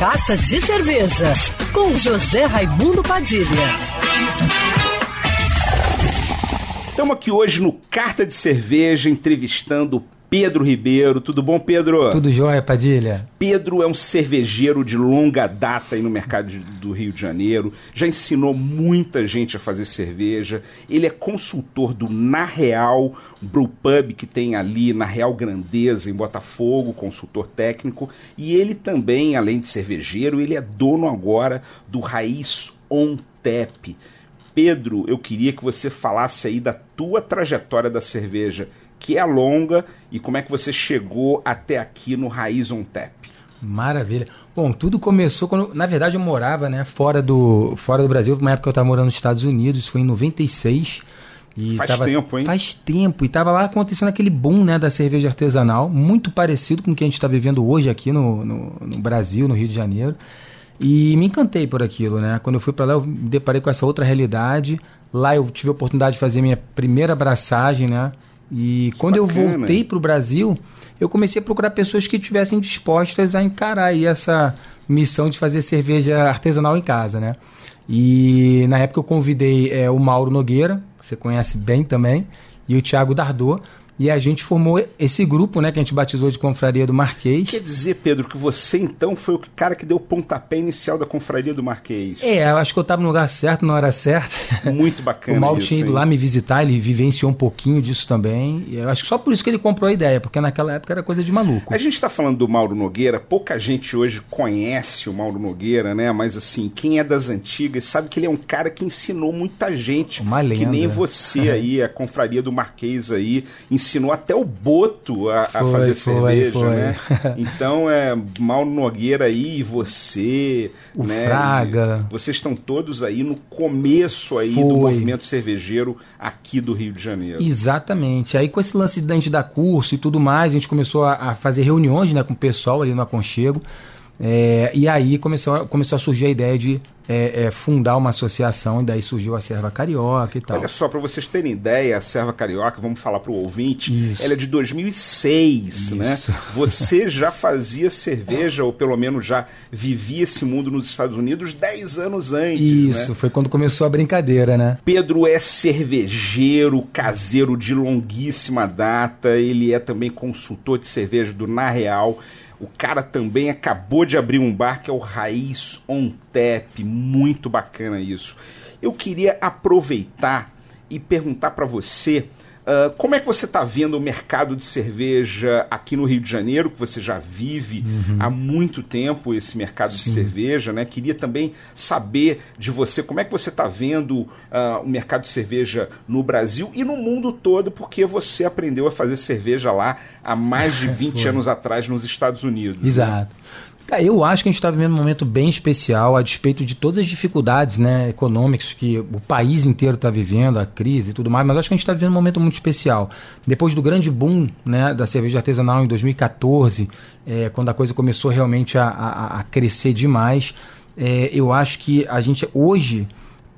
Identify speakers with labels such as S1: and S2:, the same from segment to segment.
S1: Carta de Cerveja, com José Raimundo Padilha.
S2: Estamos aqui hoje no Carta de Cerveja entrevistando Pedro Ribeiro. Tudo bom, Pedro?
S3: Tudo jóia, Padilha.
S2: Pedro é um cervejeiro de longa data aí no mercado do Rio de Janeiro. Já ensinou muita gente a fazer cerveja. Ele é consultor do Na Real Brewpub, que tem ali na Real Grandeza, em Botafogo, consultor técnico. E ele também, além de cervejeiro, ele é dono agora do Raiz On Tap. Pedro, eu queria que você falasse aí da tua trajetória da cerveja que é longa e como é que você chegou até aqui no Raiz on Tap.
S3: Maravilha. Bom, tudo começou quando, na verdade, eu morava, né, fora do, fora do Brasil. Na época eu estava morando nos Estados Unidos, foi em 96.
S2: E faz tava, tempo, hein?
S3: Faz tempo. E estava lá acontecendo aquele boom né, da cerveja artesanal, muito parecido com o que a gente está vivendo hoje aqui no, no, no, Brasil, no Rio de Janeiro. E me encantei por aquilo, né? Quando eu fui para lá, eu me deparei com essa outra realidade. Lá eu tive a oportunidade de fazer minha primeira abraçagem, né? E quando bacana. eu voltei para o Brasil, eu comecei a procurar pessoas que estivessem dispostas a encarar aí essa missão de fazer cerveja artesanal em casa, né? E na época eu convidei é, o Mauro Nogueira, que você conhece bem também, e o Thiago Dardot e a gente formou esse grupo, né, que a gente batizou de Confraria do Marquês.
S2: Quer dizer, Pedro, que você então foi o cara que deu o pontapé inicial da Confraria do Marquês.
S3: É, eu acho que eu estava no lugar certo, na hora certa.
S2: Muito bacana.
S3: o Mal tinha ido lá me visitar, ele vivenciou um pouquinho disso também. E eu acho que só por isso que ele comprou a ideia, porque naquela época era coisa de maluco.
S2: A gente está falando do Mauro Nogueira, pouca gente hoje conhece o Mauro Nogueira, né? Mas assim, quem é das antigas sabe que ele é um cara que ensinou muita gente.
S3: Uma lenda.
S2: Que nem você aí, a Confraria do Marquês aí, ensinou até o Boto a, foi, a fazer foi, cerveja, foi. né? Então é Mauro Nogueira aí e você,
S3: o
S2: né?
S3: Fraga.
S2: Vocês estão todos aí no começo aí do movimento cervejeiro aqui do Rio de Janeiro.
S3: Exatamente. Aí com esse lance de dar curso e tudo mais, a gente começou a, a fazer reuniões né, com o pessoal ali no Aconchego. É, e aí começou, começou a surgir a ideia de é, é, fundar uma associação, e daí surgiu a Serva Carioca e tal.
S2: Olha só, para vocês terem ideia, a Serva Carioca, vamos falar para o ouvinte, Isso. ela é de 2006, né? Isso. né? Você já fazia cerveja, ou pelo menos já vivia esse mundo nos Estados Unidos 10 anos antes.
S3: Isso,
S2: né?
S3: foi quando começou a brincadeira, né?
S2: Pedro é cervejeiro, caseiro de longuíssima data, ele é também consultor de cerveja do Na Real. O cara também acabou de abrir um bar que é o Raiz On Tap, muito bacana isso. Eu queria aproveitar e perguntar para você Uh, como é que você está vendo o mercado de cerveja aqui no Rio de Janeiro, que você já vive uhum. há muito tempo esse mercado Sim. de cerveja, né? Queria também saber de você como é que você está vendo uh, o mercado de cerveja no Brasil e no mundo todo, porque você aprendeu a fazer cerveja lá há mais de 20 anos atrás nos Estados Unidos.
S3: Né? Exato. Né? Eu acho que a gente está vivendo um momento bem especial, a despeito de todas as dificuldades né, econômicas que o país inteiro está vivendo, a crise e tudo mais, mas acho que a gente está vivendo um momento muito especial. Depois do grande boom né, da cerveja artesanal em 2014, é, quando a coisa começou realmente a, a, a crescer demais, é, eu acho que a gente hoje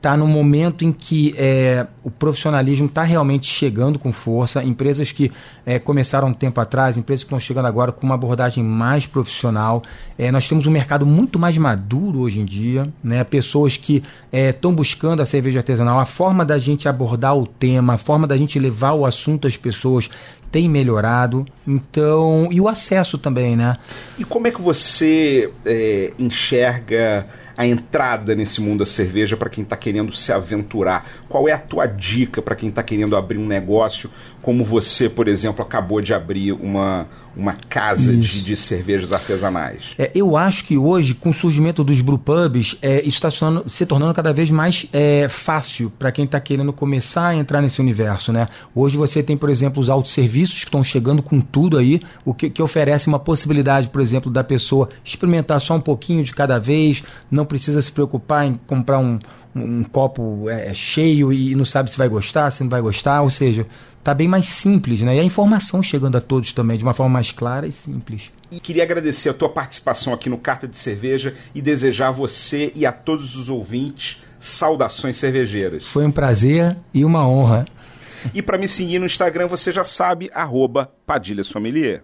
S3: está no momento em que é, o profissionalismo está realmente chegando com força. Empresas que é, começaram um tempo atrás, empresas que estão chegando agora com uma abordagem mais profissional. É, nós temos um mercado muito mais maduro hoje em dia, né? pessoas que estão é, buscando a cerveja artesanal, a forma da gente abordar o tema, a forma da gente levar o assunto às pessoas tem melhorado. Então, e o acesso também, né?
S2: E como é que você é, enxerga a entrada nesse mundo da cerveja para quem está querendo se aventurar? Qual é a tua dica para quem está querendo abrir um negócio como você, por exemplo, acabou de abrir uma, uma casa de, de, cervejas artesanais?
S3: É, eu acho que hoje, com o surgimento dos brewpubs, é, isso está se tornando, se tornando cada vez mais é, fácil para quem está querendo começar a entrar nesse universo. Né? Hoje você tem, por exemplo, os autosserviços que estão chegando com tudo aí, o que, que oferece uma possibilidade, por exemplo, da pessoa experimentar só um pouquinho de cada vez, não precisa se preocupar em comprar um, um copo é, cheio e não sabe se vai gostar, se não vai gostar, ou seja, tá bem mais simples, né? E a informação chegando a todos também, de uma forma mais clara e simples.
S2: E queria agradecer a tua participação aqui no Carta de Cerveja e desejar a você e a todos os ouvintes saudações cervejeiras.
S3: Foi um prazer e uma honra.
S2: E para me seguir no Instagram, você já sabe, arroba Padilha Sommelier.